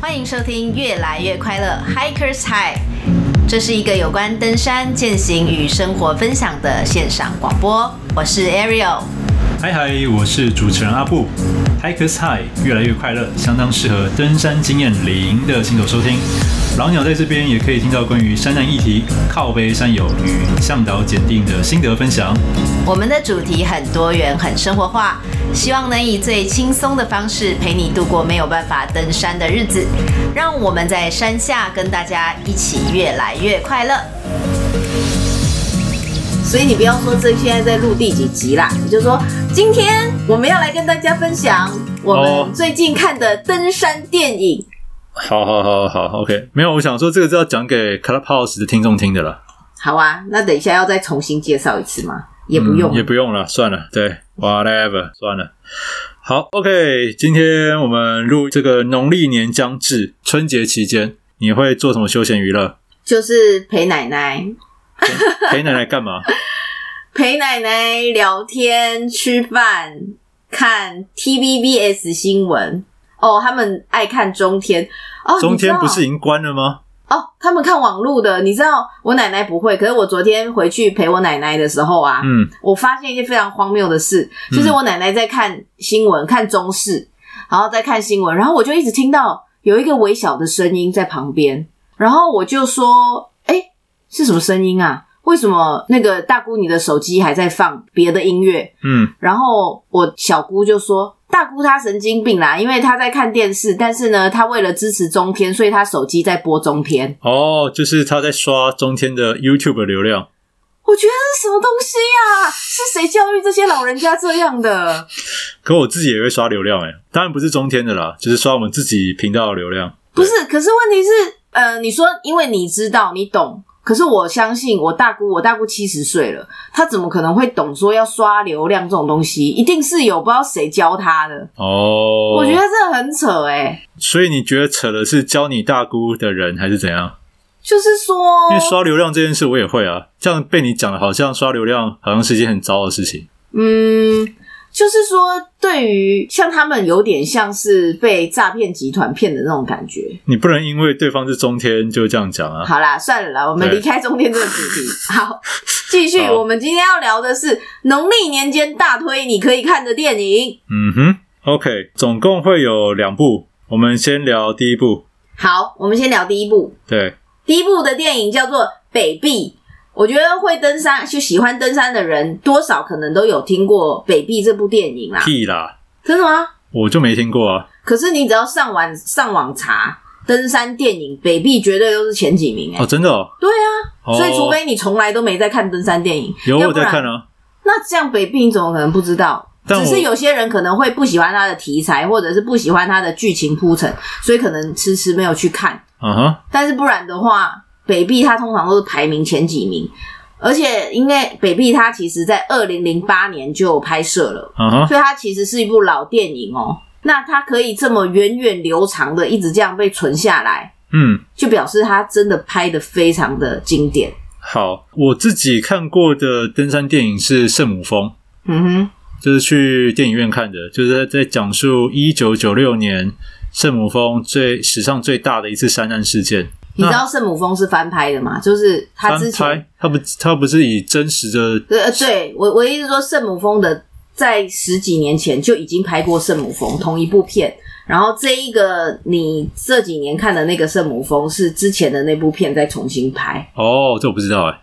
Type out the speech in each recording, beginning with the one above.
欢迎收听《越来越快乐 Hikers High》，这是一个有关登山、践行与生活分享的线上广播。我是 Ariel，嗨嗨，我是主持人阿布。Hikers High，越来越快乐，相当适合登山经验零的新手收听。老鸟在这边也可以听到关于山难议题、靠背山友与向导检定的心得分享。我们的主题很多元、很生活化，希望能以最轻松的方式陪你度过没有办法登山的日子。让我们在山下跟大家一起越来越快乐。所以你不要说这现在在录第几集啦，你就说今天我们要来跟大家分享我们最近看的登山电影。好好好好，OK，没有，我想说这个是要讲给 Clubhouse 的听众听的了。好啊，那等一下要再重新介绍一次吗？也不用、嗯，也不用了，算了，对，whatever，算了。好，OK，今天我们录这个农历年将至，春节期间你会做什么休闲娱乐？就是陪奶奶。陪，陪奶奶干嘛？陪奶奶聊天、吃饭、看 TVBS 新闻。哦，他们爱看中天哦。中天不是已经关了吗？哦，他们看网路的。你知道我奶奶不会，可是我昨天回去陪我奶奶的时候啊，嗯，我发现一件非常荒谬的事，就是我奶奶在看新闻，看中视，然后在看新闻，然后我就一直听到有一个微小的声音在旁边，然后我就说：“诶，是什么声音啊？为什么那个大姑你的手机还在放别的音乐？”嗯，然后我小姑就说。大姑她神经病啦，因为她在看电视，但是呢，她为了支持中天，所以她手机在播中天。哦，就是她在刷中天的 YouTube 流量。我觉得是什么东西啊？是谁教育这些老人家这样的？可我自己也会刷流量诶，当然不是中天的啦，就是刷我们自己频道的流量。不是，可是问题是，呃，你说因为你知道，你懂。可是我相信我大姑，我大姑七十岁了，她怎么可能会懂说要刷流量这种东西？一定是有不知道谁教她的哦。我觉得这很扯哎、欸、所以你觉得扯的是教你大姑的人还是怎样？就是说，因为刷流量这件事我也会啊，这样被你讲的好像刷流量好像是一件很糟的事情。嗯。就是说，对于像他们有点像是被诈骗集团骗的那种感觉。你不能因为对方是中天就这样讲啊。好啦，算了啦，我们离开中天这个主题。好，继续。我们今天要聊的是农历年间大推你可以看的电影。嗯哼，OK，总共会有两部。我们先聊第一部。好，我们先聊第一部。对，第一部的电影叫做《北壁》。我觉得会登山就喜欢登山的人，多少可能都有听过《北壁》这部电影啦。屁啦！真的吗？我就没听过啊。可是你只要上网上网查登山电影，《北壁》绝对都是前几名哎。哦，真的哦。对啊，哦、所以除非你从来都没在看登山电影，有我在看啊。那这样《北壁》你怎么可能不知道？只是有些人可能会不喜欢它的题材，或者是不喜欢它的剧情铺陈，所以可能迟迟没有去看。嗯哼。但是不然的话。北壁它通常都是排名前几名，而且因为北壁它其实在二零零八年就拍摄了，uh huh. 所以它其实是一部老电影哦。那它可以这么源远流长的一直这样被存下来，嗯，就表示它真的拍的非常的经典。好，我自己看过的登山电影是《圣母峰》，嗯哼，就是去电影院看的，就是在讲述一九九六年圣母峰最史上最大的一次山难事件。你知道圣母峰是翻拍的吗？啊、就是他之前，他不，他不是以真实的。对，对我，我意思说，圣母峰的在十几年前就已经拍过圣母峰同一部片，然后这一个你这几年看的那个圣母峰是之前的那部片再重新拍。哦，这我不知道哎，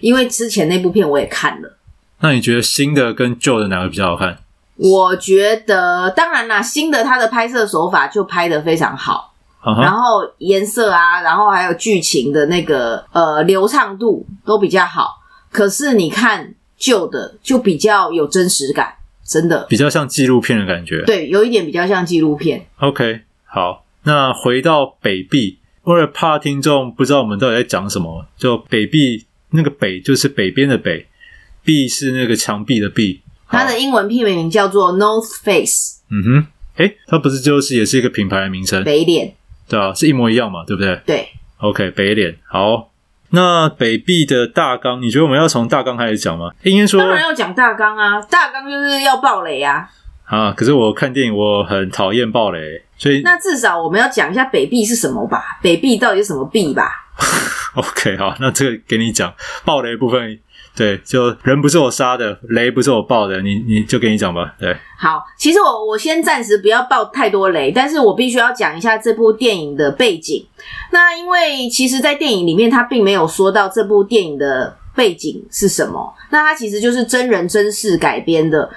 因为之前那部片我也看了。那你觉得新的跟旧的哪个比较好看？我觉得，当然啦，新的它的拍摄手法就拍得非常好。然后颜色啊，然后还有剧情的那个呃流畅度都比较好。可是你看旧的就比较有真实感，真的比较像纪录片的感觉。对，有一点比较像纪录片。OK，好，那回到北壁，为了怕听众不知道我们到底在讲什么，就北壁那个北就是北边的北，壁是那个墙壁的壁。它的英文片名叫做 North Face。嗯哼，诶，它不是就是也是一个品牌的名称？北脸。对啊，是一模一样嘛，对不对？对。OK，北脸好。那北壁的大纲，你觉得我们要从大纲开始讲吗？应该说，当然要讲大纲啊，大纲就是要暴雷啊。啊，可是我看电影，我很讨厌暴雷。所以那至少我们要讲一下北壁是什么吧？北壁到底是什么壁吧？OK，好，那这个给你讲暴雷部分。对，就人不是我杀的，雷不是我爆的，你你就给你讲吧。对，好，其实我我先暂时不要爆太多雷，但是我必须要讲一下这部电影的背景。那因为其实，在电影里面，它并没有说到这部电影的背景是什么。那它其实就是真人真事改编的。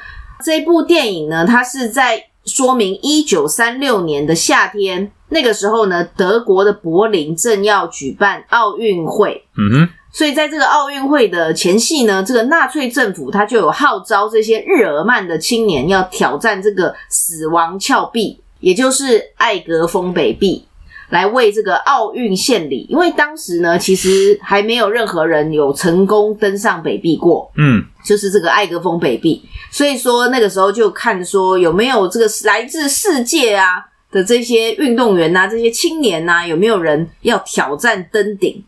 这部电影呢，它是在说明一九三六年的夏天，那个时候呢，德国的柏林正要举办奥运会。嗯哼。所以在这个奥运会的前夕呢，这个纳粹政府他就有号召这些日耳曼的青年要挑战这个死亡峭壁，也就是艾格峰北壁，来为这个奥运献礼。因为当时呢，其实还没有任何人有成功登上北壁过，嗯，就是这个艾格峰北壁。所以说那个时候就看说有没有这个来自世界啊的这些运动员呐，这些青年呐，有没有人要挑战登顶？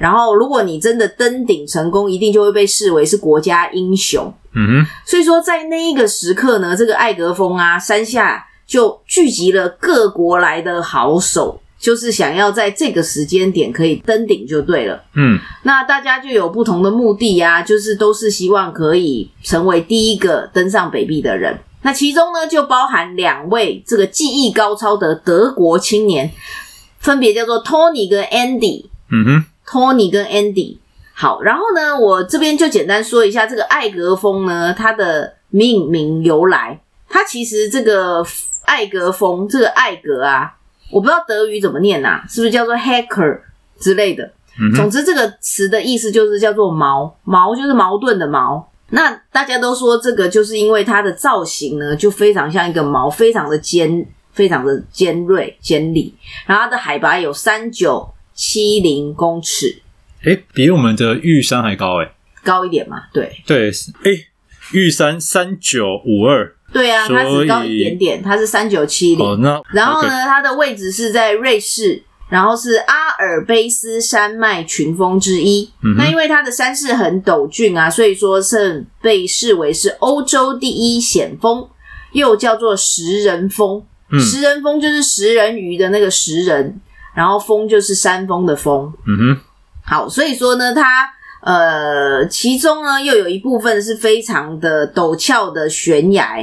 然后，如果你真的登顶成功，一定就会被视为是国家英雄。嗯哼。所以说，在那一个时刻呢，这个艾格峰啊，山下就聚集了各国来的好手，就是想要在这个时间点可以登顶就对了。嗯。那大家就有不同的目的啊，就是都是希望可以成为第一个登上北壁的人。那其中呢，就包含两位这个技艺高超的德国青年，分别叫做 Tony 跟 Andy。嗯哼。Tony 跟 Andy，好，然后呢，我这边就简单说一下这个艾格峰呢，它的命名由来。它其实这个艾格峰，这个艾格啊，我不知道德语怎么念啊，是不是叫做 Hacker 之类的？嗯、总之，这个词的意思就是叫做矛，矛就是矛盾的矛。那大家都说这个就是因为它的造型呢，就非常像一个矛，非常的尖，非常的尖锐、尖利。然后它的海拔有三九。七零公尺，诶，比我们的玉山还高诶，高一点嘛？对对，诶，玉山三九五二，对啊，它只高一点点，它是三九七零。然后呢它的位置是在瑞士，然后是阿尔卑斯山脉群峰之一。嗯、那因为它的山势很陡峻啊，所以说是被视为是欧洲第一险峰，又叫做食人峰。嗯、食人峰就是食人鱼的那个食人。然后峰就是山峰的峰，嗯哼，好，所以说呢，它呃，其中呢又有一部分是非常的陡峭的悬崖，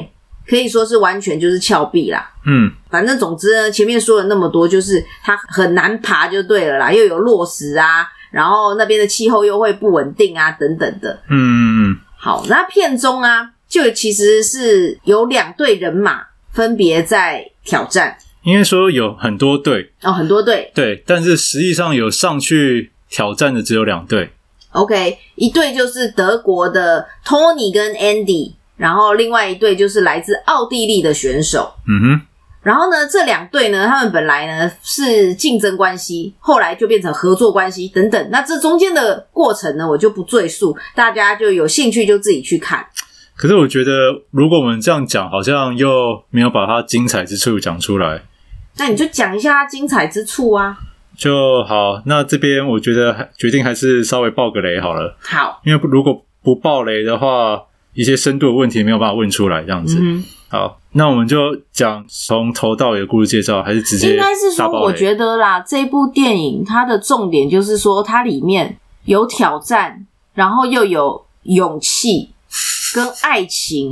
可以说是完全就是峭壁啦，嗯，反正总之呢，前面说了那么多，就是它很难爬就对了啦，又有落石啊，然后那边的气候又会不稳定啊，等等的，嗯嗯嗯，好，那片中啊，就其实是有两队人马分别在挑战。应该说有很多队哦，很多队对，但是实际上有上去挑战的只有两队。OK，一队就是德国的 Tony 跟 Andy，然后另外一队就是来自奥地利的选手。嗯哼，然后呢，这两队呢，他们本来呢是竞争关系，后来就变成合作关系等等。那这中间的过程呢，我就不赘述，大家就有兴趣就自己去看。可是我觉得，如果我们这样讲，好像又没有把它精彩之处讲出来。那你就讲一下它精彩之处啊！就好，那这边我觉得决定还是稍微爆个雷好了。好，因为如果不爆雷的话，一些深度的问题没有办法问出来，这样子。嗯、好，那我们就讲从头到尾的故事介绍，还是直接？应该是说，我觉得啦，这部电影它的重点就是说，它里面有挑战，然后又有勇气、跟爱情、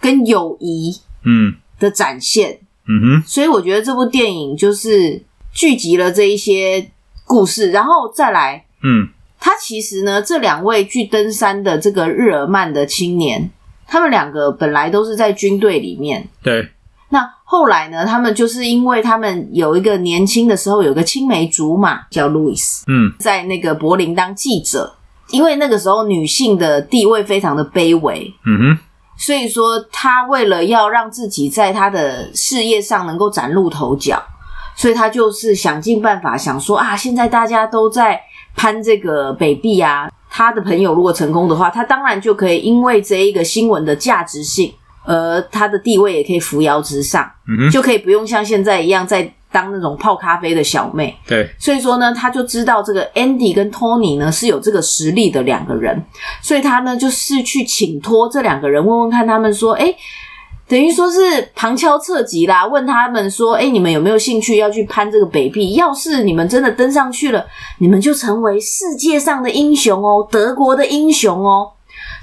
跟友谊，嗯的展现。嗯哼，所以我觉得这部电影就是聚集了这一些故事，然后再来，嗯，他其实呢，这两位去登山的这个日耳曼的青年，他们两个本来都是在军队里面，对。那后来呢，他们就是因为他们有一个年轻的时候有个青梅竹马叫路易斯，嗯，在那个柏林当记者，因为那个时候女性的地位非常的卑微，嗯哼。所以说，他为了要让自己在他的事业上能够崭露头角，所以他就是想尽办法想说啊，现在大家都在攀这个北壁啊，他的朋友如果成功的话，他当然就可以因为这一个新闻的价值性，而他的地位也可以扶摇直上，嗯，就可以不用像现在一样在。当那种泡咖啡的小妹，对，所以说呢，他就知道这个 Andy 跟 Tony 呢是有这个实力的两个人，所以他呢就是去请托这两个人问问看他们说，诶等于说是旁敲侧击啦，问他们说：“哎，你们有没有兴趣要去攀这个北壁？要是你们真的登上去了，你们就成为世界上的英雄哦，德国的英雄哦。”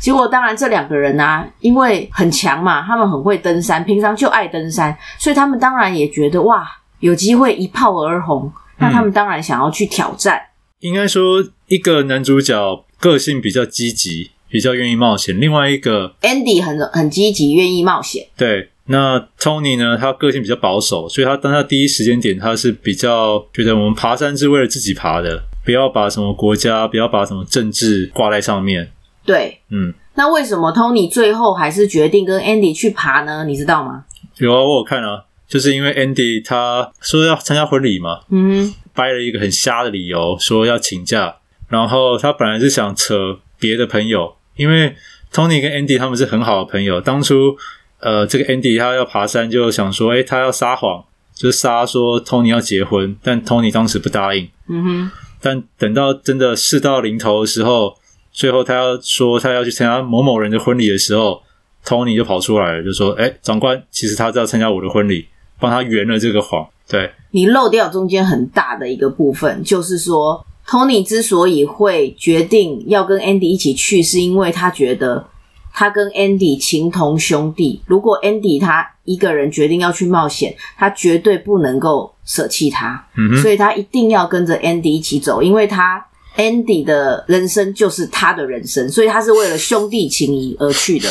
结果当然这两个人啊，因为很强嘛，他们很会登山，平常就爱登山，所以他们当然也觉得哇，有机会一炮而红，那他们当然想要去挑战。嗯，应该说，一个男主角个性比较积极。比较愿意冒险，另外一个 Andy 很很积极，愿意冒险。对，那 Tony 呢？他个性比较保守，所以他当他第一时间点，他是比较觉得我们爬山是为了自己爬的，不要把什么国家，不要把什么政治挂在上面。对，嗯。那为什么 Tony 最后还是决定跟 Andy 去爬呢？你知道吗？有啊，我有看啊，就是因为 Andy 他说要参加婚礼嘛，嗯哼，掰了一个很瞎的理由，说要请假，然后他本来是想扯别的朋友。因为 Tony 跟 Andy 他们是很好的朋友，当初呃，这个 Andy 他要爬山，就想说，诶，他要撒谎，就是撒说 Tony 要结婚，但 Tony 当时不答应。嗯哼。但等到真的事到临头的时候，最后他要说他要去参加某某人的婚礼的时候，Tony 就跑出来了，就说，诶，长官，其实他是要参加我的婚礼，帮他圆了这个谎。对。你漏掉中间很大的一个部分，就是说。Tony 之所以会决定要跟 Andy 一起去，是因为他觉得他跟 Andy 情同兄弟。如果 Andy 他一个人决定要去冒险，他绝对不能够舍弃他，嗯，所以他一定要跟着 Andy 一起走，因为他 Andy 的人生就是他的人生，所以他是为了兄弟情谊而去的。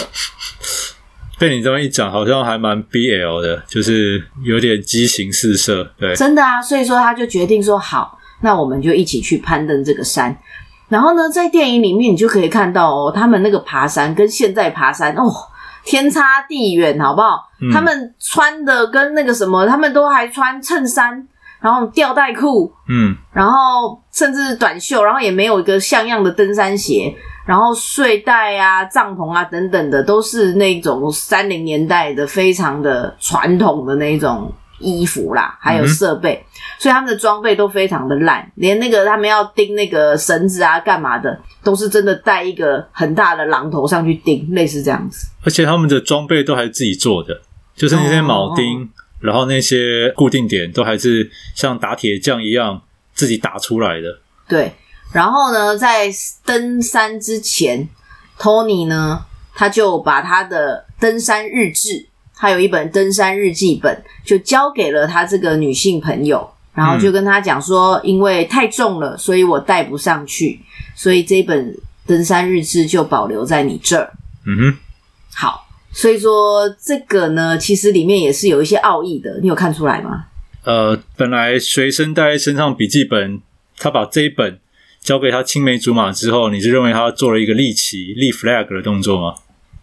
被你这么一讲，好像还蛮 BL 的，就是有点激情四射，对，真的啊，所以说他就决定说好。那我们就一起去攀登这个山，然后呢，在电影里面你就可以看到哦，他们那个爬山跟现在爬山哦，天差地远，好不好？嗯。他们穿的跟那个什么，他们都还穿衬衫，然后吊带裤，嗯，然后甚至短袖，然后也没有一个像样的登山鞋，然后睡袋啊、帐篷啊等等的，都是那种三零年代的非常的传统的那种。衣服啦，还有设备，嗯，所以他们的装备都非常的烂，连那个他们要钉那个绳子啊，干嘛的，都是真的带一个很大的榔头上去钉，类似这样子。而且他们的装备都还是自己做的，就是那些铆钉，哦，然后那些固定点都还是像打铁匠一样自己打出来的。对，然后呢，在登山之前，Tony 呢，他就把他的登山日志。他有一本登山日记本，就交给了他这个女性朋友，然后就跟他讲说，因为太重了，所以我带不上去，所以这本登山日志就保留在你这儿。嗯哼，好，所以说这个呢，其实里面也是有一些奥义的，你有看出来吗？呃，本来随身带在身上笔记本，他把这一本交给他青梅竹马之后，你是认为他做了一个立旗、立 flag 的动作吗？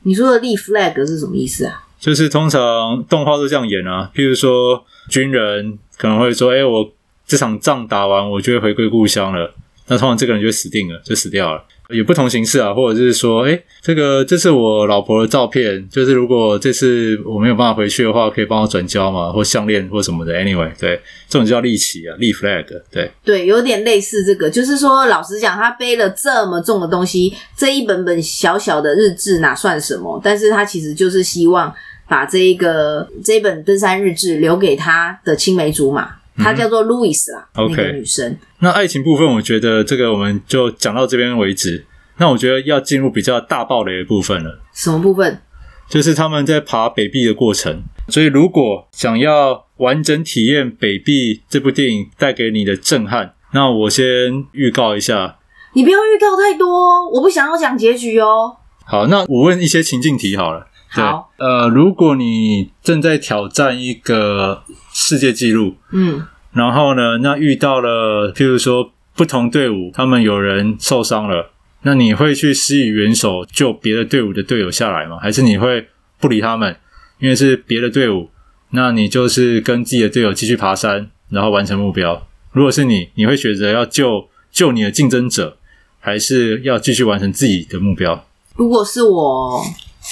你说的立 flag 是什么意思啊？就是通常动画都这样演啊，譬如说军人可能会说：“哎，我这场仗打完，我就会回归故乡了。”那通常这个人就死定了，就死掉了。有不同形式啊，或者是说，哎，这个这是我老婆的照片，就是如果这次我没有办法回去的话，可以帮我转交嘛，或项链或什么的。Anyway，对，这种叫立旗啊，立 flag，对，对，有点类似这个，就是说，老实讲，他背了这么重的东西，这一本本小小的日志哪算什么？但是他其实就是希望把这一个这一本登山日志留给他的青梅竹马。她叫做 Louis 啦个女生。那爱情部分，我觉得这个我们就讲到这边为止。那我觉得要进入比较大爆雷的部分了。什么部分？就是他们在爬北壁的过程。所以，如果想要完整体验北壁这部电影带给你的震撼，那我先预告一下。你不要预告太多，我不想要讲结局哦。好，那我问一些情境题好了。好，呃，如果你正在挑战一个世界纪录，嗯，然后呢，那遇到了，譬如说不同队伍，他们有人受伤了，那你会去施以援手救别的队伍的队友下来吗？还是你会不理他们，因为是别的队伍，那你就是跟自己的队友继续爬山，然后完成目标？如果是你，你会选择要救救你的竞争者，还是要继续完成自己的目标？如果是我。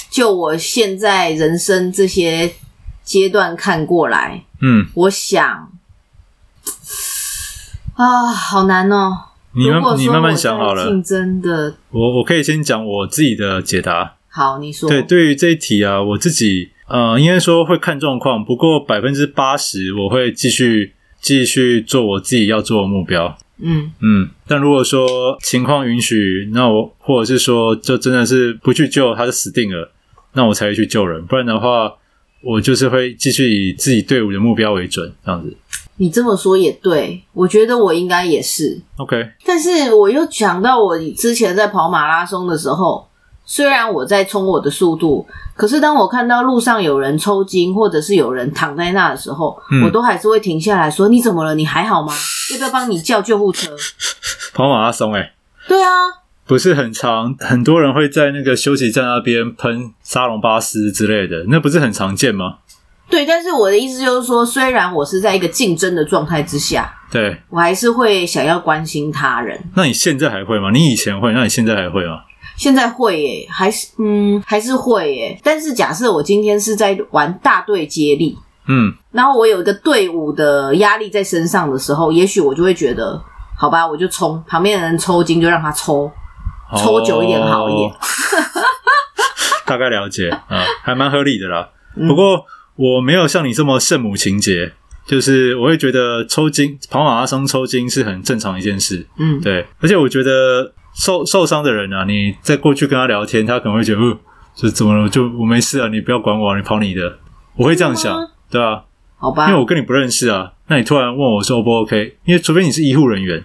就我现在人生这些阶段看过来，嗯，我想啊，好难哦。你慢，你慢慢想好了。竞争的，我我可以先讲我自己的解答。好，你说。对，对于这一题啊，我自己呃，应该说会看状况，不过百分之八十我会继续继续做我自己要做的目标。嗯嗯，但如果说情况允许，那我或者是说就真的是不去救他就死定了，那我才会去救人，不然的话，我就是会继续以自己队伍的目标为准，这样子。你这么说也对，我觉得我应该也是。OK，但是我又想到我之前在跑马拉松的时候，虽然我在冲我的速度，可是当我看到路上有人抽筋，或者是有人躺在那的时候，嗯、我都还是会停下来说：“你怎么了？你还好吗？要不要帮你叫救护车？” 跑马拉松、欸，哎，对啊，不是很常，很多人会在那个休息站那边喷沙龙巴斯之类的，那不是很常见吗？对，但是我的意思就是说，虽然我是在一个竞争的状态之下，对，我还是会想要关心他人。那你现在还会吗？你以前会，那你现在还会吗？现在会耶，还是嗯，还是会耶。但是假设我今天是在玩大队接力，嗯，然后我有一个队伍的压力在身上的时候，也许我就会觉得，好吧，我就冲，旁边的人抽筋就让他抽，抽久一点好一点。哦、大概了解啊、嗯，还蛮合理的啦。嗯、不过。我没有像你这么圣母情节，就是我会觉得抽筋跑马拉松抽筋是很正常一件事，嗯，对。而且我觉得受受伤的人啊，你再过去跟他聊天，他可能会觉得，呃，就怎么了？就我没事啊，你不要管我，你跑你的。我会这样想，对啊，好吧，因为我跟你不认识啊，那你突然问我说 O 不 OK？因为除非你是医护人员。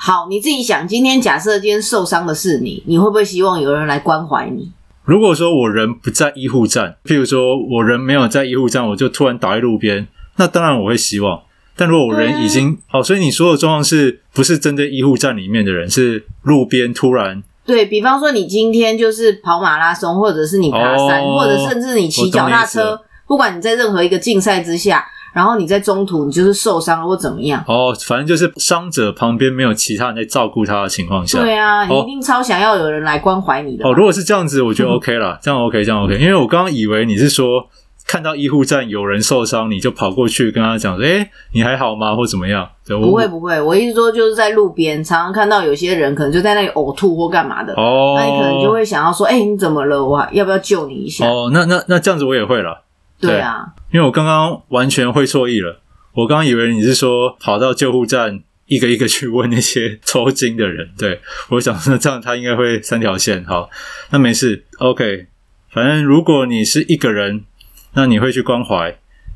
好，你自己想，今天假设今天受伤的是你，你会不会希望有人来关怀你？如果说我人不在医护站，譬如说我人没有在医护站，我就突然倒在路边，那当然我会希望。但如果我人已经哦，所以你说的状况是不是针对医护站里面的人？是路边突然？对，比方说你今天就是跑马拉松，或者是你爬山，哦、或者甚至你骑脚踏车，不管你在任何一个竞赛之下。然后你在中途你就是受伤了或怎么样？哦，反正就是伤者旁边没有其他人在照顾他的情况下，对啊，你一定超想要有人来关怀你的。哦，如果是这样子，我觉得 OK 了，这样 OK，这样 OK。因为我刚刚以为你是说看到医护站有人受伤，你就跑过去跟他讲说：“诶，你还好吗？”或怎么样？不会不会，我意思说就是在路边常常看到有些人可能就在那里呕吐或干嘛的，哦，那你可能就会想要说：“诶，你怎么了？我要不要救你一下？”哦，那那那这样子我也会了。对，啊，因为我刚刚完全会错意了。我刚刚以为你是说跑到救护站一个一个去问那些抽筋的人，对，我想说这样他应该会三条线。好，那没事，OK。反正如果你是一个人，那你会去关怀；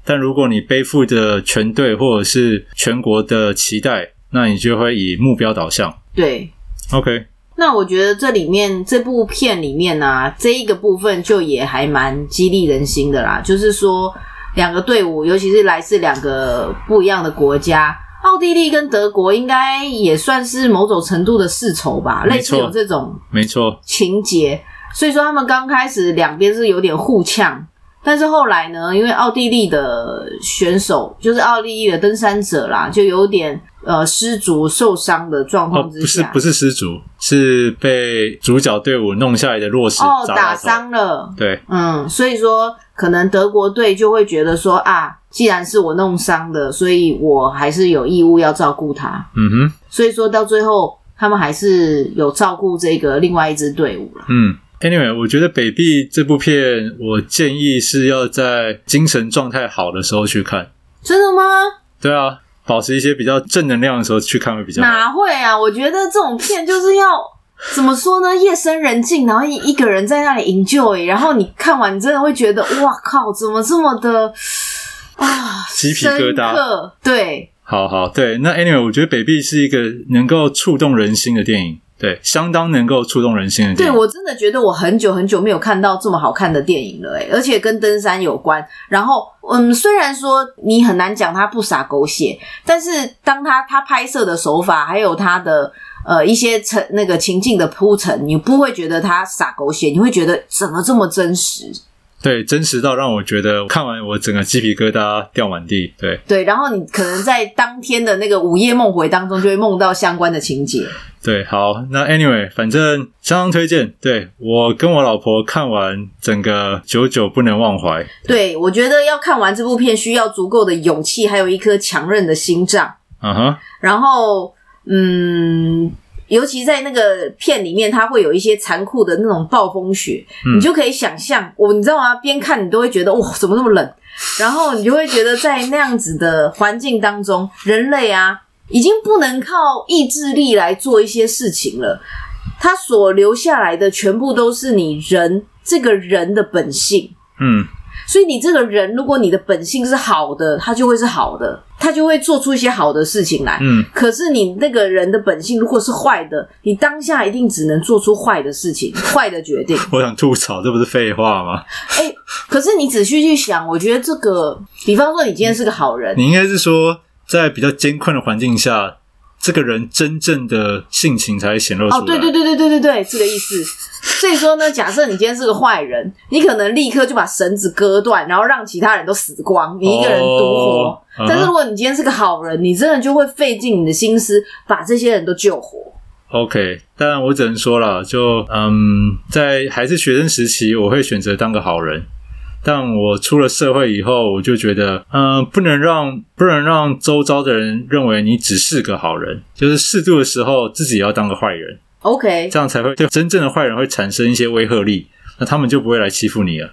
但如果你背负着全队或者是全国的期待，那你就会以目标导向。对，OK。那我觉得这里面这部片里面呢、啊，这一个部分就也还蛮激励人心的啦，就是说。两个队伍，尤其是来自两个不一样的国家，奥地利跟德国，应该也算是某种程度的世仇吧，类似有这种没错情节。所以说他们刚开始两边是有点互呛，但是后来呢，因为奥地利的选手就是奥地利的登山者啦，就有点。呃，失足受伤的状况之下，哦，不是不是失足，是被主角队伍弄下来的落石哦，打伤了。对，嗯，所以说可能德国队就会觉得说啊，既然是我弄伤的，所以我还是有义务要照顾他。嗯哼，所以说到最后，他们还是有照顾这个另外一支队伍了。嗯，Anyway，我觉得北壁这部片，我建议是要在精神状态好的时候去看。真的吗？对啊。保持一些比较正能量的时候去看会比较好。哪会啊？我觉得这种片就是要怎么说呢？夜深人静，然后一一个人在那里 enjoy，然后你看完你真的会觉得哇靠，怎么这么的啊，鸡皮疙瘩。对，好好对。那 anyway，我觉得北壁是一个能够触动人心的电影。对，相当能够触动人心的电影。对，我真的觉得我很久很久没有看到这么好看的电影了，诶，而且跟登山有关。然后，嗯，虽然说你很难讲它不洒狗血，但是当它它拍摄的手法，还有它的呃一些成那个情境的铺陈，你不会觉得它洒狗血，你会觉得怎么这么真实。对，真实到让我觉得看完我整个鸡皮疙瘩掉满地。对对，然后你可能在当天的那个午夜梦回当中，就会梦到相关的情节。对，好，那 anyway，反正相当推荐。对，我跟我老婆看完，整个久久不能忘怀。对，我觉得要看完这部片，需要足够的勇气，还有一颗强韧的心脏。嗯哼。然后，嗯。尤其在那个片里面，它会有一些残酷的那种暴风雪，嗯、你就可以想象，我你知道吗？边看你都会觉得哇，怎么那么冷？然后你就会觉得在那样子的环境当中，人类啊，已经不能靠意志力来做一些事情了。它所留下来的全部都是你人这个人的本性。嗯。所以你这个人，如果你的本性是好的，他就会是好的，他就会做出一些好的事情来。嗯，可是你那个人的本性如果是坏的，你当下一定只能做出坏的事情、坏的决定。我想吐槽，这不是废话吗？哎、欸，可是你仔细去想，我觉得这个，比方说你今天是个好人，你应该是说在比较艰困的环境下。这个人真正的性情才会显露出来。哦，对对对对对对对，这个意思。所以说呢，假设你今天是个坏人，你可能立刻就把绳子割断，然后让其他人都死光，你一个人独活。但是如果你今天是个好人，你真的就会费尽你的心思把这些人都救活。OK，但我只能说了，就嗯，在还是学生时期，我会选择当个好人。但我出了社会以后，我就觉得，嗯、呃，不能让不能让周遭的人认为你只是个好人，就是适度的时候自己也要当个坏人。OK，这样才会对真正的坏人会产生一些威慑力，那他们就不会来欺负你了。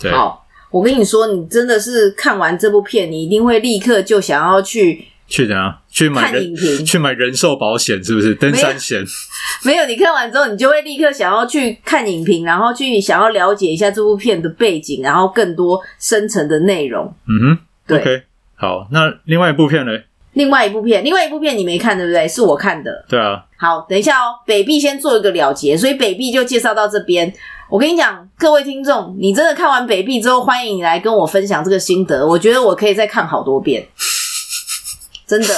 对，好，我跟你说，你真的是看完这部片，你一定会立刻就想要去。去怎样？去买人去买人寿保险是不是？登山险 没有。你看完之后，你就会立刻想要去看影评，然后去想要了解一下这部片的背景，然后更多深层的内容。嗯哼，对，OK，好。那另外一部片呢？另外一部片，另外一部片你没看对不对？是我看的。对啊。好，等一下哦。北壁先做一个了结，所以北壁就介绍到这边。我跟你讲，各位听众，你真的看完北壁之后，欢迎你来跟我分享这个心得。我觉得我可以再看好多遍。真的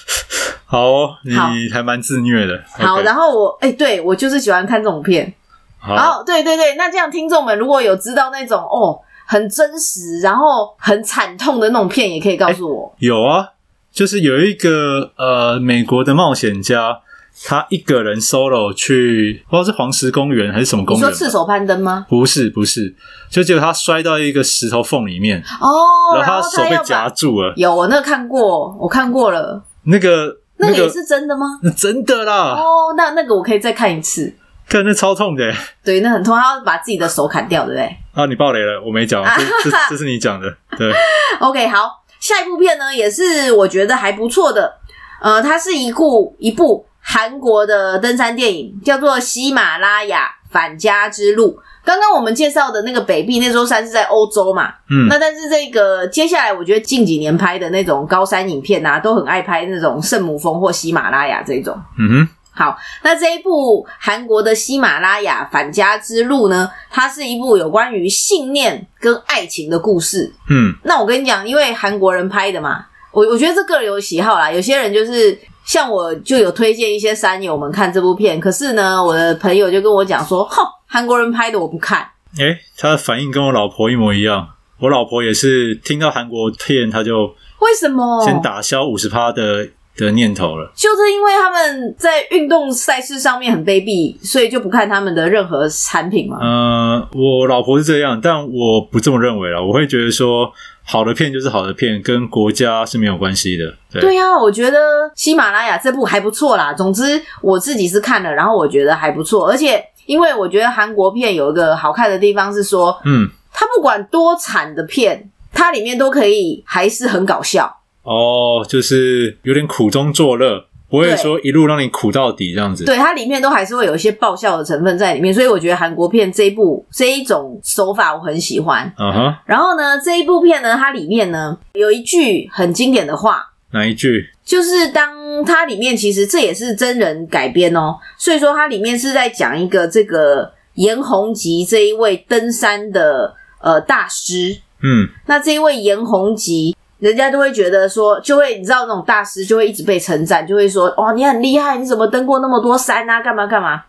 好哦，你还蛮自虐的。好，okay. 然后我哎、欸，对我就是喜欢看这种片。好，然后对对对，那这样听众们如果有知道那种哦很真实，然后很惨痛的那种片，也可以告诉我。欸，有啊，就是有一个呃美国的冒险家。他一个人 solo 去，不知道是黄石公园还是什么公园？你说赤手攀登吗？不是，不是，就结果他摔到一个石头缝里面哦，然后他手被夹住了。有，我那个看过，我看过了。那个，那个也是真的吗？那真的啦。哦，那那个我可以再看一次。看那超痛的。对，那很痛，他要把自己的手砍掉，对不对？啊，你爆雷了，我没讲，这这 这是你讲的。对。OK，好，下一部片呢，也是我觉得还不错的。呃，它是一部一部。韩国的登山电影叫做《喜马拉雅返家之路》。刚刚我们介绍的那个北壁那座山是在欧洲嘛？嗯，那但是这个接下来我觉得近几年拍的那种高山影片啊，都很爱拍那种圣母峰或喜马拉雅这种。嗯哼，好，那这一部韩国的《喜马拉雅返家之路》呢，它是一部有关于信念跟爱情的故事。嗯，那我跟你讲，因为韩国人拍的嘛，我我觉得这个人有喜好啦，有些人就是。像我就有推荐一些山友们看这部片，可是呢，我的朋友就跟我讲说：“哼，韩国人拍的我不看。”诶，他的反应跟我老婆一模一样。我老婆也是听到韩国片，他就为什么先打消五十趴的的念头了？就是因为他们在运动赛事上面很卑鄙，所以就不看他们的任何产品吗？嗯，我老婆是这样，但我不这么认为了。我会觉得说。好的片就是好的片，跟国家是没有关系的。对，呀啊，我觉得喜马拉雅这部还不错啦。总之，我自己是看了，然后我觉得还不错。而且，因为我觉得韩国片有一个好看的地方是说，嗯，它不管多惨的片，它里面都可以还是很搞笑。哦，就是有点苦中作乐。不会说一路让你苦到底这样子，对，它里面都还是会有一些爆笑的成分在里面，所以我觉得韩国片这一部这一种手法我很喜欢。嗯哼，然后呢，这一部片呢，它里面呢有一句很经典的话，哪一句？就是当它里面其实这也是真人改编哦，所以说它里面是在讲一个这个颜弘吉这一位登山的呃大师。嗯，那这一位颜弘吉。人家都会觉得说，就会你知道那种大师就会一直被称赞，就会说哇，你很厉害，你怎么登过那么多山啊？干嘛干嘛？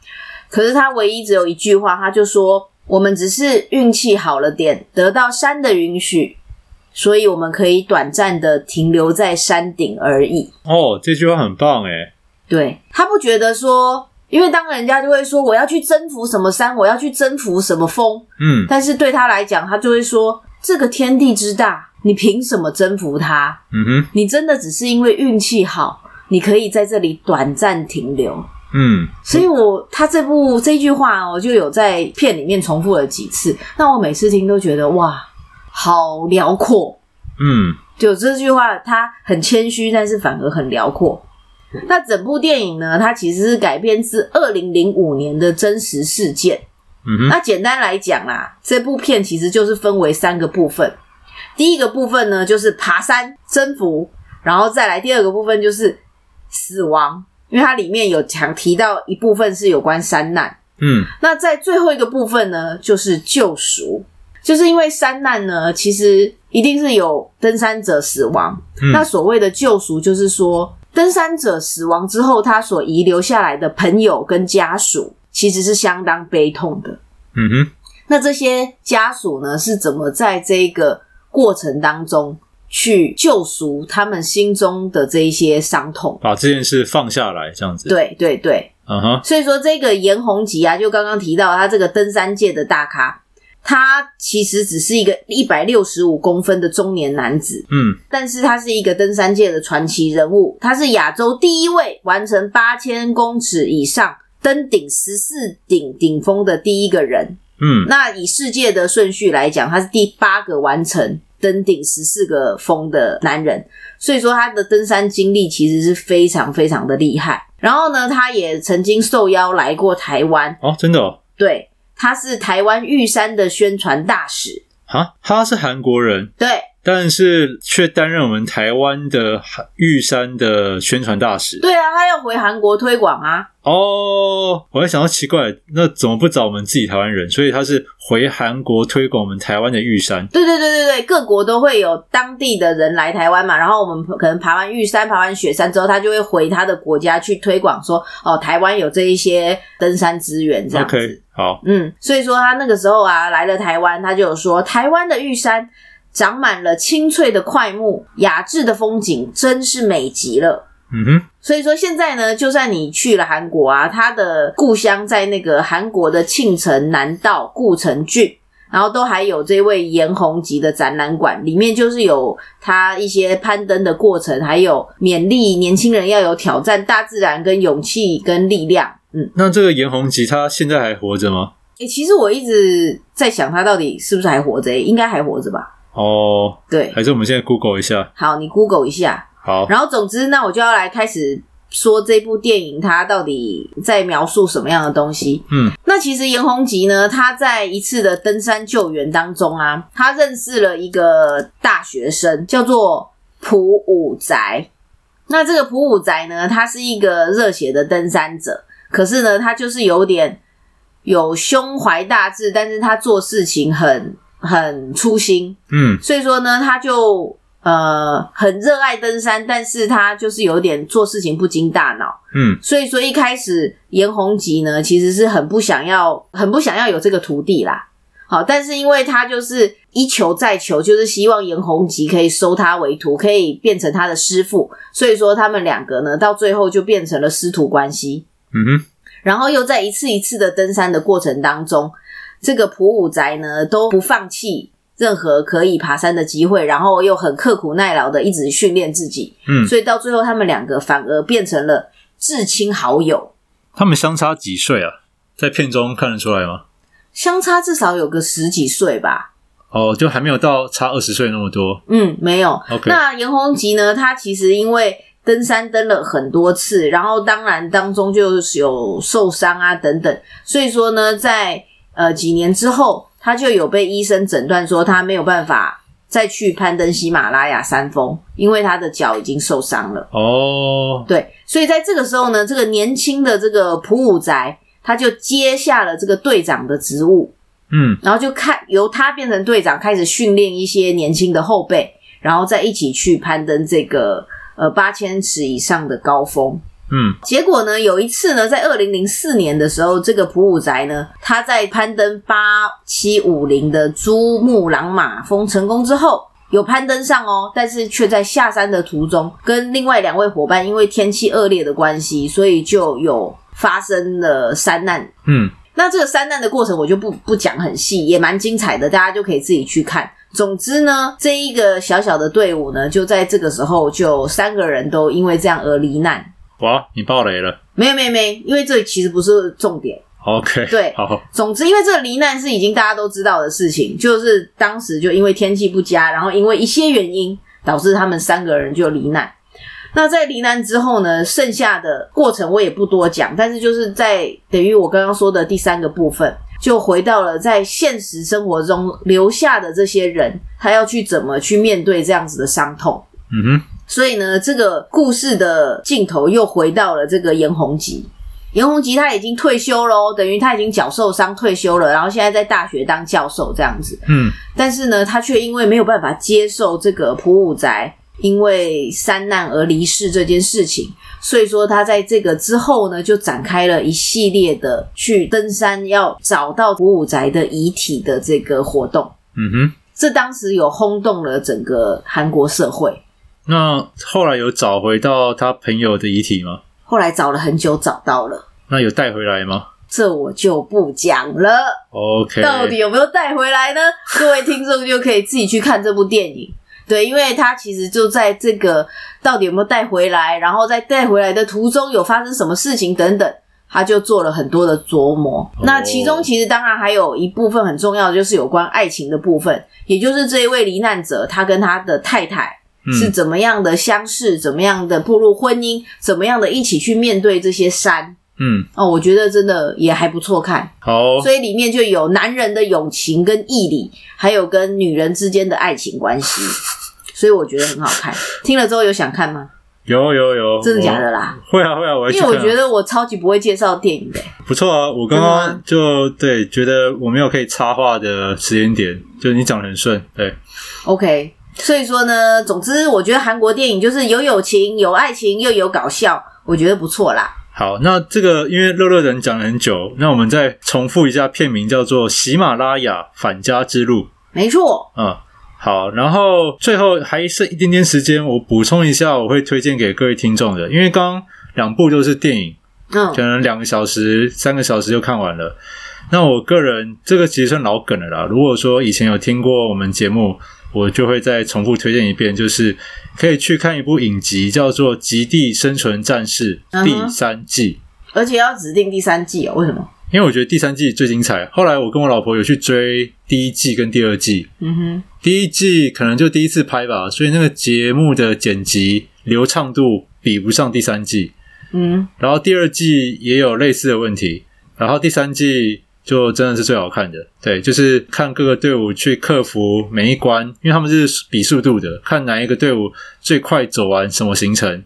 可是他唯一只有一句话，他就说我们只是运气好了点，得到山的允许，所以我们可以短暂的停留在山顶而已。哦，这句话很棒诶。对，他不觉得说，因为当人家就会说我要去征服什么山，我要去征服什么峰，嗯，但是对他来讲，他就会说这个天地之大。你凭什么征服他？嗯哼，你真的只是因为运气好，你可以在这里短暂停留。嗯，所以我他这部这句话哦，就有在片里面重复了几次。那我每次听都觉得哇，好辽阔。嗯，就这句话，他很谦虚，但是反而很辽阔。那整部电影呢，它其实是改编自二零零五年的真实事件。嗯哼，那简单来讲啦，这部片其实就是分为三个部分。第一个部分呢，就是爬山征服，然后再来第二个部分就是死亡，因为它里面有强提到一部分是有关山难。嗯，那在最后一个部分呢，就是救赎，就是因为山难呢，其实一定是有登山者死亡。嗯，那所谓的救赎，就是说登山者死亡之后，他所遗留下来的朋友跟家属，其实是相当悲痛的。嗯哼，那这些家属呢，是怎么在这个过程当中去救赎他们心中的这一些伤痛，把这件事放下来，这样子。对对对，嗯哼。所以说，这个严弘吉啊，就刚刚提到他这个登山界的大咖，他其实只是一个一百六十五公分的中年男子，嗯，但是他是一个登山界的传奇人物，他是亚洲第一位完成八千公尺以上登顶十四顶顶峰的第一个人。嗯，那以世界的顺序来讲，他是第八个完成登顶十四个峰的男人，所以说他的登山经历其实是非常非常的厉害。然后呢，他也曾经受邀来过台湾。哦，真的哦，对，他是台湾玉山的宣传大使。啊，他是韩国人，对。但是却担任我们台湾的玉山的宣传大使。对啊，他要回韩国推广啊。哦，我在想到奇怪，那怎么不找我们自己台湾人？所以他是回韩国推广我们台湾的玉山。对对对对对，各国都会有当地的人来台湾嘛，然后我们可能爬完玉山、爬完雪山之后，他就会回他的国家去推广说，哦，台湾有这一些登山资源这样子。OK，好，嗯，所以说他那个时候啊来了台湾，他就有说台湾的玉山。长满了青翠的块木，雅致的风景，真是美极了。嗯哼，所以说现在呢，就算你去了韩国啊，他的故乡在那个韩国的庆城南道固城郡，然后都还有这位颜弘吉的展览馆，里面就是有他一些攀登的过程，还有勉励年轻人要有挑战大自然跟勇气跟力量。嗯，那这个颜弘吉他现在还活着吗？诶、欸，其实我一直在想他到底是不是还活着，欸，应该还活着吧。哦，对，还是我们现在 Google 一下。好，你 Google 一下。好，然后总之，那我就要来开始说这部电影它到底在描述什么样的东西。嗯，那其实颜弘吉呢，他在一次的登山救援当中啊，他认识了一个大学生，叫做朴武宅。那这个朴武宅呢，他是一个热血的登山者，可是呢，他就是有点有胸怀大志，但是他做事情很。很粗心，嗯，所以说呢，他就呃很热爱登山，但是他就是有点做事情不经大脑，嗯，所以说一开始严弘吉呢其实是很不想要，很不想要有这个徒弟啦，好，但是因为他就是一求再求，就是希望严弘吉可以收他为徒，可以变成他的师傅，所以说他们两个呢到最后就变成了师徒关系，嗯哼，然后又在一次一次的登山的过程当中。这个普武宅呢都不放弃任何可以爬山的机会，然后又很刻苦耐劳的一直训练自己，嗯，所以到最后他们两个反而变成了至亲好友。他们相差几岁啊？在片中看得出来吗？相差至少有个十几岁吧。哦，就还没有到差二十岁那么多。嗯，没有。OK。那严弘吉呢？他其实因为登山登了很多次，然后当然当中就有受伤啊等等，所以说呢，在呃，几年之后，他就有被医生诊断说他没有办法再去攀登喜马拉雅山峰，因为他的脚已经受伤了。哦，对，所以在这个时候呢，这个年轻的这个普武宅，他就接下了这个队长的职务，嗯，然后就看由他变成队长，开始训练一些年轻的后辈，然后再一起去攀登这个呃八千尺以上的高峰。嗯，结果呢，有一次呢，在二零零四年的时候，这个普武宅呢，他在攀登八七五零的珠穆朗玛峰成功之后，有攀登上哦，但是却在下山的途中，跟另外两位伙伴因为天气恶劣的关系，所以就有发生了山难。嗯，那这个山难的过程我就不不讲很细，也蛮精彩的，大家就可以自己去看。总之呢，这一个小小的队伍呢，就在这个时候，就三个人都因为这样而罹难。哇，你爆雷了？没有没有没有，因为这其实不是重点。OK，对，好。总之，因为这个罹难是已经大家都知道的事情，就是当时就因为天气不佳，然后因为一些原因导致他们三个人就罹难。那在罹难之后呢，剩下的过程我也不多讲，但是就是在等于我刚刚说的第三个部分，就回到了在现实生活中留下的这些人，他要去怎么去面对这样子的伤痛。嗯哼。所以呢，这个故事的镜头又回到了这个严宏吉。严宏吉他已经退休喽，等于他已经脚受伤退休了，然后现在在大学当教授这样子。嗯。但是呢，他却因为没有办法接受这个朴武宅因为山难而离世这件事情，所以说他在这个之后呢，就展开了一系列的去登山，要找到朴武宅的遗体的这个活动。嗯哼。这当时有轰动了整个韩国社会。那后来有找回到他朋友的遗体吗？后来找了很久，找到了。那有带回来吗？这我就不讲了。OK，到底有没有带回来呢？各位听众就可以自己去看这部电影。对，因为他其实就在这个到底有没有带回来，然后在带回来的途中有发生什么事情等等，他就做了很多的琢磨。Oh. 那其中其实当然还有一部分很重要的，就是有关爱情的部分，也就是这一位罹难者他跟他的太太。是怎么样的相识，怎么样的步入婚姻，怎么样的一起去面对这些山，嗯，哦，我觉得真的也还不错看。好，所以里面就有男人的友情跟毅力，还有跟女人之间的爱情关系，所以我觉得很好看。听了之后有想看吗？有有有，真的假的啦？会啊会啊，我。因为我觉得我超级不会介绍电影的。不错啊，我刚刚就对觉得我没有可以插话的时间点，就你讲得很顺，对，OK。所以说呢，总之我觉得韩国电影就是有友情、有爱情，又有搞笑，我觉得不错啦。好，那这个因为乐乐人讲了很久，那我们再重复一下片名，叫做《喜马拉雅返家之路》。没错。嗯，好，然后最后还剩一点点时间，我补充一下，我会推荐给各位听众的，因为刚刚两部都是电影，嗯，可能两个小时、三个小时就看完了。那我个人这个其实算老梗了啦。如果说以前有听过我们节目，我就会再重复推荐一遍，就是可以去看一部影集，叫做《极地生存战士》第三季，而且要指定第三季哦。为什么？因为我觉得第三季最精彩。后来我跟我老婆有去追第一季跟第二季，嗯哼，第一季可能就第一次拍吧，所以那个节目的剪辑流畅度比不上第三季，嗯，然后第二季也有类似的问题，然后第三季。就真的是最好看的，对，就是看各个队伍去克服每一关，因为他们是比速度的，看哪一个队伍最快走完什么行程，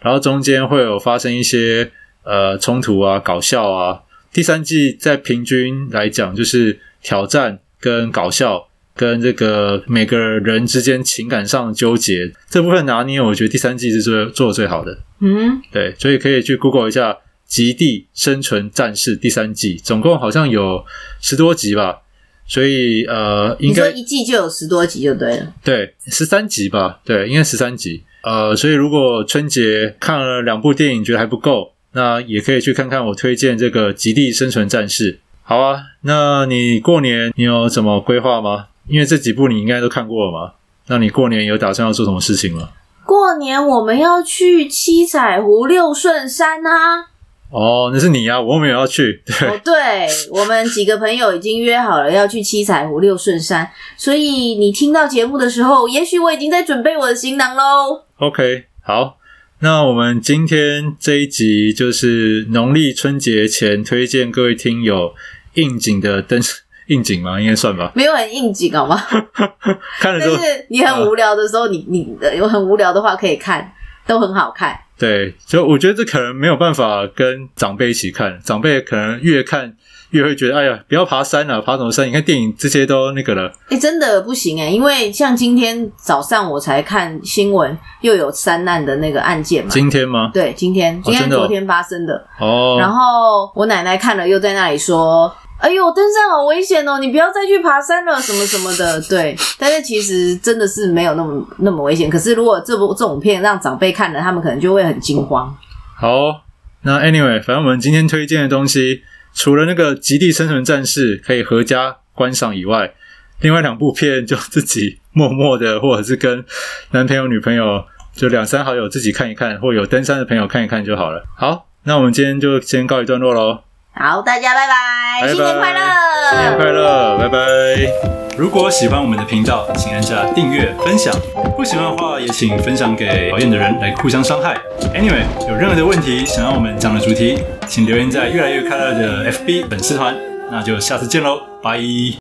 然后中间会有发生一些呃冲突啊、搞笑啊。第三季在平均来讲，就是挑战跟搞笑跟这个每个人之间情感上的纠结这部分拿捏，我觉得第三季是做做的最好的。嗯，对，所以可以去 Google 一下。极地生存战士第三季总共好像有十多集吧，所以呃，应该一季就有十多集就对了。对，十三集吧，对，应该十三集。呃，所以如果春节看了两部电影觉得还不够，那也可以去看看我推荐这个《极地生存战士》。好啊，那你过年你有什么规划吗？因为这几部你应该都看过了嘛。那你过年有打算要做什么事情吗？过年我们要去七彩湖六顺山啊。哦，那是你啊，我没有要去。对，哦，对，我们几个朋友已经约好了要去七彩湖六顺山，所以你听到节目的时候，也许我已经在准备我的行囊喽。OK，好，那我们今天这一集就是农历春节前推荐各位听友应景的登 应景吗？应该算吧。没有很应景好吗？看了之后，但是你很无聊的时候，啊、你你有很无聊的话可以看，都很好看。对，就我觉得这可能没有办法跟长辈一起看，长辈可能越看越会觉得，哎呀，不要爬山了，爬什么山？你看电影这些都那个了。哎，真的不行哎，因为像今天早上我才看新闻，又有山难的那个案件嘛。今天吗？对，今天，今天昨天发生的。哦。然后我奶奶看了，又在那里说。哎呦，登山好危险哦！你不要再去爬山了，什么什么的。对，但是其实真的是没有那么那么危险。可是如果这部这种片让长辈看了，他们可能就会很惊慌。好，那 anyway，反正我们今天推荐的东西，除了那个《极地生存战士》可以合家观赏以外，另外两部片就自己默默的，或者是跟男朋友、女朋友就两三好友自己看一看，或有登山的朋友看一看就好了。好，那我们今天就先告一段落喽。好，大家拜拜，拜拜，新年快乐，新年快乐，拜拜。如果喜欢我们的频道，请按下订阅、分享。不喜欢的话，也请分享给讨厌的人来互相伤害。Anyway，有任何的问题想要我们讲的主题，请留言在越来越快乐的 FB 粉丝团。那就下次见喽，拜。